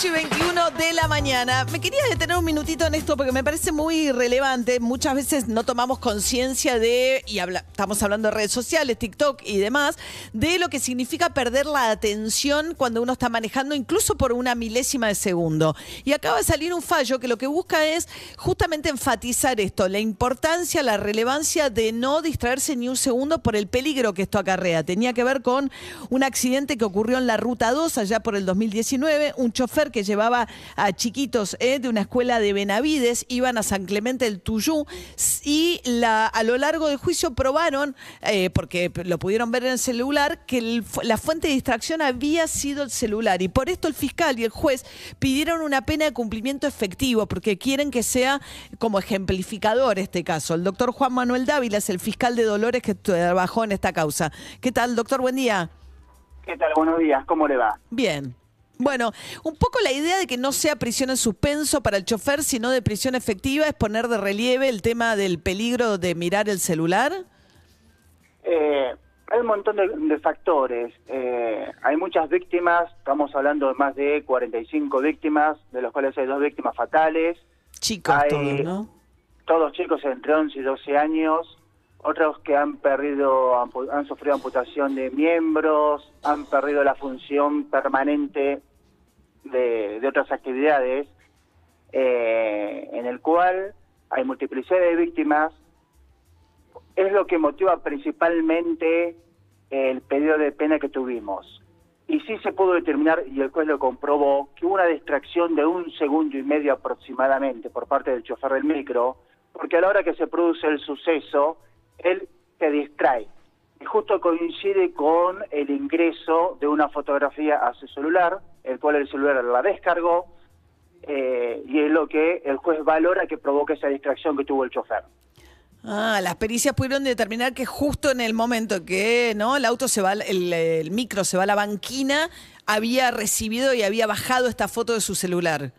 8 y 21 de la mañana. Me quería detener un minutito en esto porque me parece muy relevante. Muchas veces no tomamos conciencia de, y habla- estamos hablando de redes sociales, TikTok y demás, de lo que significa perder la atención cuando uno está manejando, incluso por una milésima de segundo. Y acaba de salir un fallo que lo que busca es justamente enfatizar esto, la importancia, la relevancia de no distraerse ni un segundo por el peligro que esto acarrea. Tenía que ver con un accidente que ocurrió en la Ruta 2 allá por el 2019, un chofer que llevaba a chiquitos eh, de una escuela de Benavides, iban a San Clemente del Tuyú y la, a lo largo del juicio probaron, eh, porque lo pudieron ver en el celular, que el la fuente de distracción había sido el celular y por esto el fiscal y el juez pidieron una pena de cumplimiento efectivo porque quieren que sea como ejemplificador este caso. El doctor Juan Manuel Dávila es el fiscal de Dolores que trabajó en esta causa. ¿Qué tal, doctor? Buen día. ¿Qué tal? Buenos días, ¿cómo le va? Bien. Bueno, un poco la idea de que no sea prisión en suspenso para el chofer, sino de prisión efectiva, es poner de relieve el tema del peligro de mirar el celular. Eh, hay un montón de, de factores. Eh, hay muchas víctimas, estamos hablando de más de 45 víctimas, de los cuales hay dos víctimas fatales, Chicos Hay- todos, ¿no? todos chicos entre 11 y 12 años, otros que han perdido, han sufrido amputación de miembros, han perdido la función permanente de, otras actividades, eh, en el cual hay multiplicidad de víctimas. Es lo que motiva principalmente el pedido de pena que tuvimos. Y sí se pudo determinar, y el juez lo comprobó, que hubo una distracción de un segundo y medio aproximadamente por parte del chofer del micro, porque a la hora que se produce el suceso, él se distrae. Y justo coincide con el ingreso de una fotografía a su celular, el cual el celular la descargó, eh, y es lo que el juez valora que provoca esa distracción que tuvo el chofer. Ah, las pericias pudieron determinar que justo en el momento que no el auto se va, el, el micro se va a la banquina, había recibido y había bajado esta foto de su celular.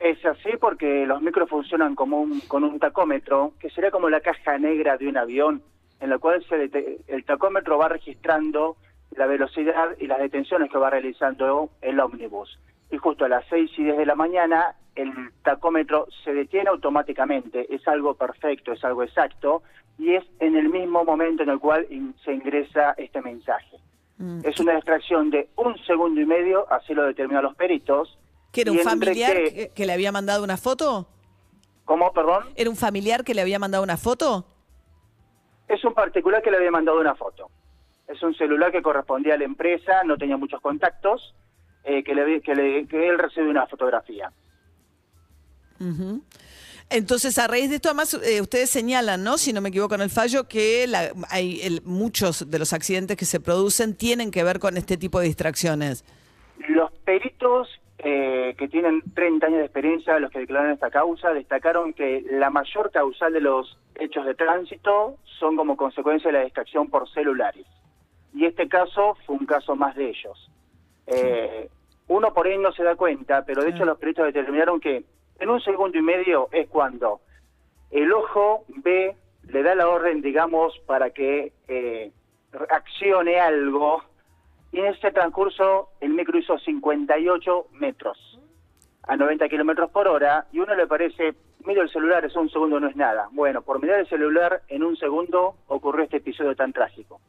Es así porque los micros funcionan como un, con un tacómetro, que sería como la caja negra de un avión, en la cual se el tacómetro va registrando la velocidad y las detenciones que va realizando el ómnibus. Y justo a las 6 y 10 de la mañana el tacómetro se detiene automáticamente, es algo perfecto, es algo exacto, y es en el mismo momento en el cual in- se ingresa este mensaje. Es una distracción de un segundo y medio, así lo determinan los peritos. ¿Que era un familiar que le había mandado una foto? ¿Cómo, perdón? ¿Era un familiar que le había mandado una foto? Es un particular que le había mandado una foto. Es un celular que correspondía a la empresa, no tenía muchos contactos, eh, que, le, que, le- que él recibe una fotografía. Entonces, a raíz de esto, además, eh, ustedes señalan, ¿no? Si no me equivoco en el fallo, que la- hay el- muchos de los accidentes que se producen tienen que ver con este tipo de distracciones. Los peritos eh, que tienen 30 años de experiencia, los que declararon esta causa, destacaron que la mayor causal de los hechos de tránsito son como consecuencia de la distracción por celulares. Y este caso fue un caso más de ellos. Eh, uno por ahí no se da cuenta, pero de hecho los peritos determinaron que en un segundo y medio es cuando el ojo ve, le da la orden, digamos, para que eh, accione algo, y en ese transcurso el micro hizo 58 metros a 90 kilómetros por hora, y uno le parece, miro el celular, es un segundo, no es nada. Bueno, por mirar el celular, en un segundo ocurrió este episodio tan trágico.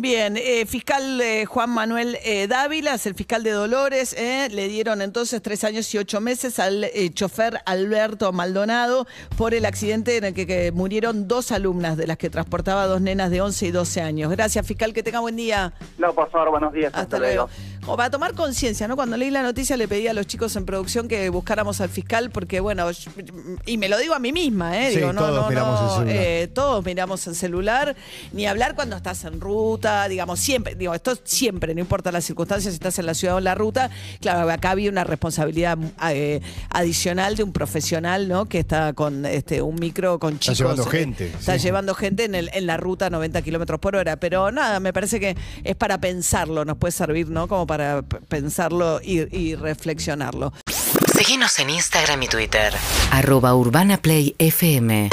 Bien, eh, fiscal eh, Juan Manuel eh, Dávila, es el fiscal de Dolores, eh, le dieron entonces tres años y ocho meses al eh, chofer Alberto Maldonado por el accidente en el que, que murieron dos alumnas de las que transportaba dos nenas de 11 y 12 años. Gracias, fiscal, que tenga buen día. No, por favor, buenos días. Hasta luego. Como para tomar conciencia, ¿no? Cuando leí la noticia le pedí a los chicos en producción que buscáramos al fiscal porque, bueno, yo- y me lo digo a mí misma, ¿eh? Sí, digo, no, todos no, miramos no, el celular. eh, todos miramos el celular, ni hablar cuando estás en ruta, digamos, siempre, digo, esto siempre, no importa las circunstancias, si estás en la ciudad o en la ruta, claro, acá había una responsabilidad eh, adicional de un profesional, ¿no? Que está con este un micro con Está chicos. llevando eh, gente, Está sí. llevando gente en, el, en la ruta a 90 kilómetros por hora, pero nada, me parece que es para pensarlo, nos puede servir, ¿no? Como para pensarlo y, y reflexionarlo. Síguenos en Instagram y Twitter. arroba urbanaplayfm